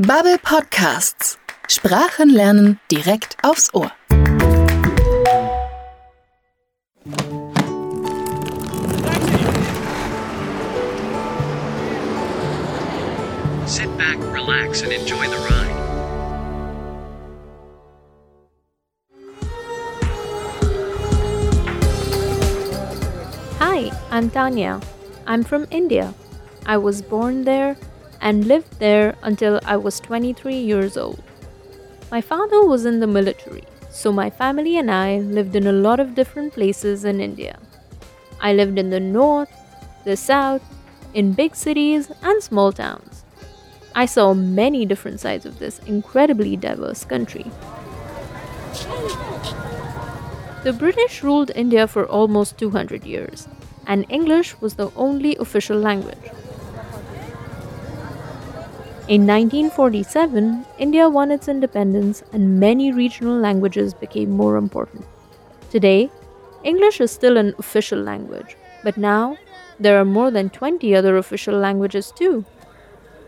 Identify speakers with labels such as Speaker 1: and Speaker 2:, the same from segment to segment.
Speaker 1: Babbel Podcasts. Sprachen lernen direkt aufs Ohr.
Speaker 2: Sit back, relax, and enjoy the ride.
Speaker 3: Hi, I'm Tanya. I'm from India. I was born there and lived there until I was 23 years old. My father was in the military, so my family and I lived in a lot of different places in India. I lived in the north, the south, in big cities and small towns. I saw many different sides of this incredibly diverse country. The British ruled India for almost 200 years, and English was the only official language. In 1947, India won its independence and many regional languages became more important. Today, English is still an official language, but now there are more than 20 other official languages too.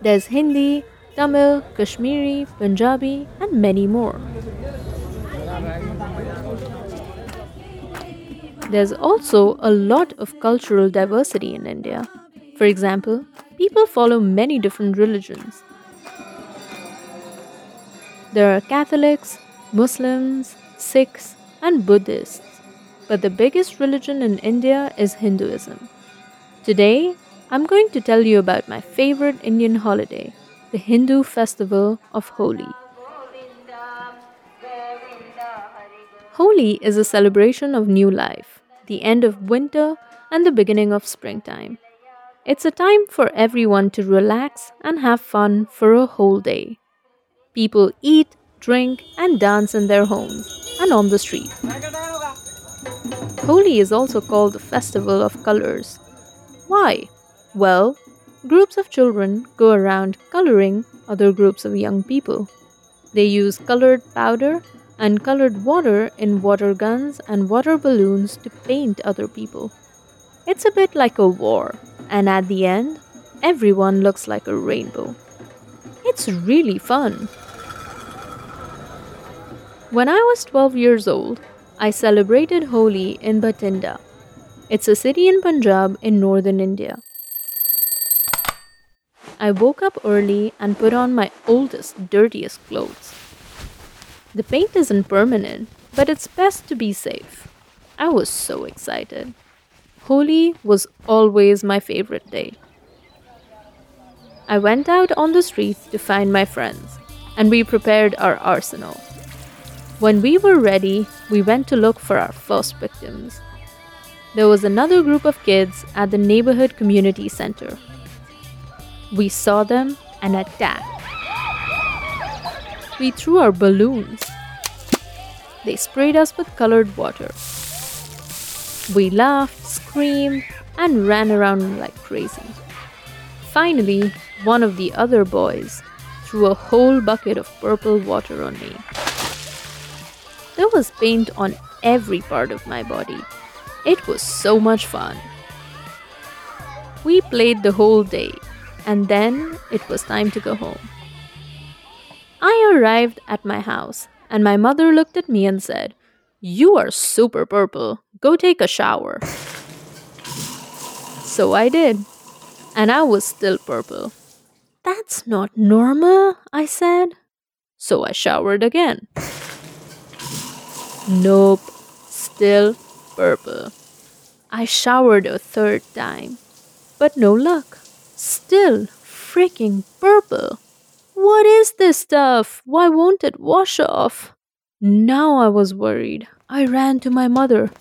Speaker 3: There's Hindi, Tamil, Kashmiri, Punjabi, and many more. There's also a lot of cultural diversity in India. For example, people follow many different religions. There are Catholics, Muslims, Sikhs, and Buddhists. But the biggest religion in India is Hinduism. Today, I'm going to tell you about my favorite Indian holiday, the Hindu festival of Holi. Holi is a celebration of new life, the end of winter, and the beginning of springtime. It's a time for everyone to relax and have fun for a whole day. People eat, drink, and dance in their homes and on the street. Holi is also called the Festival of Colors. Why? Well, groups of children go around coloring other groups of young people. They use colored powder and colored water in water guns and water balloons to paint other people. It's a bit like a war, and at the end, everyone looks like a rainbow. It's really fun. When I was 12 years old, I celebrated Holi in Bathinda. It's a city in Punjab in northern India. I woke up early and put on my oldest, dirtiest clothes. The paint isn't permanent, but it's best to be safe. I was so excited. Holi was always my favorite day. I went out on the street to find my friends, and we prepared our arsenal. When we were ready, we went to look for our first victims. There was another group of kids at the neighborhood community center. We saw them and attacked. We threw our balloons. They sprayed us with colored water. We laughed, screamed, and ran around like crazy. Finally, one of the other boys threw a whole bucket of purple water on me. There was paint on every part of my body. It was so much fun. We played the whole day, and then it was time to go home. I arrived at my house, and my mother looked at me and said, You are super purple. Go take a shower. So I did, and I was still purple. That's not normal, I said. So I showered again. Nope, still purple. I showered a third time, but no luck. Still freaking purple. What is this stuff? Why won't it wash off? Now I was worried. I ran to my mother.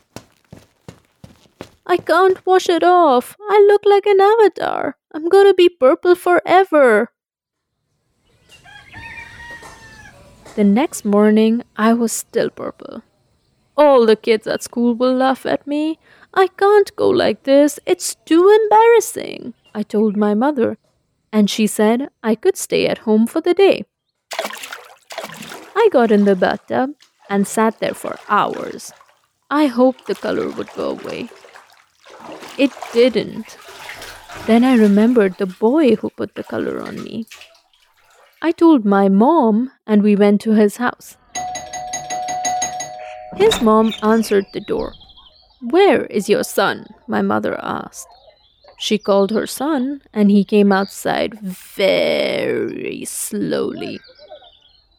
Speaker 3: I can't wash it off. I look like an avatar. I'm gonna be purple forever. The next morning, I was still purple. All the kids at school will laugh at me. I can't go like this. It's too embarrassing, I told my mother. And she said I could stay at home for the day. I got in the bathtub and sat there for hours. I hoped the color would go away. It didn't. Then I remembered the boy who put the color on me. I told my mom and we went to his house. His mom answered the door. Where is your son? my mother asked. She called her son, and he came outside very slowly.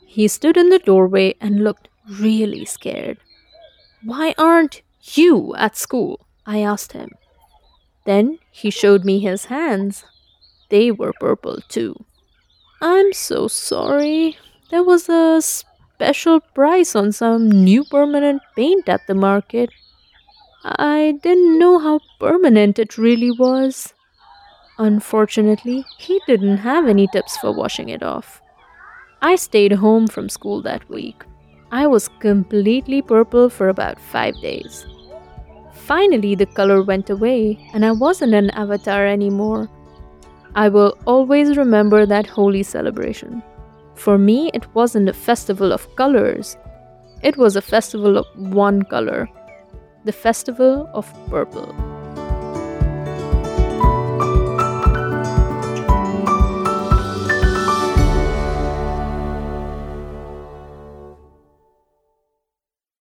Speaker 3: He stood in the doorway and looked really scared. Why aren't you at school? I asked him. Then he showed me his hands. They were purple too. I'm so sorry. There was a special price on some new permanent paint at the market. I didn't know how permanent it really was. Unfortunately, he didn't have any tips for washing it off. I stayed home from school that week. I was completely purple for about five days. Finally, the color went away, and I wasn't an avatar anymore. I will always remember that Holi celebration. For me, it wasn't a festival of colors, it was a festival of one color the Festival of Purple.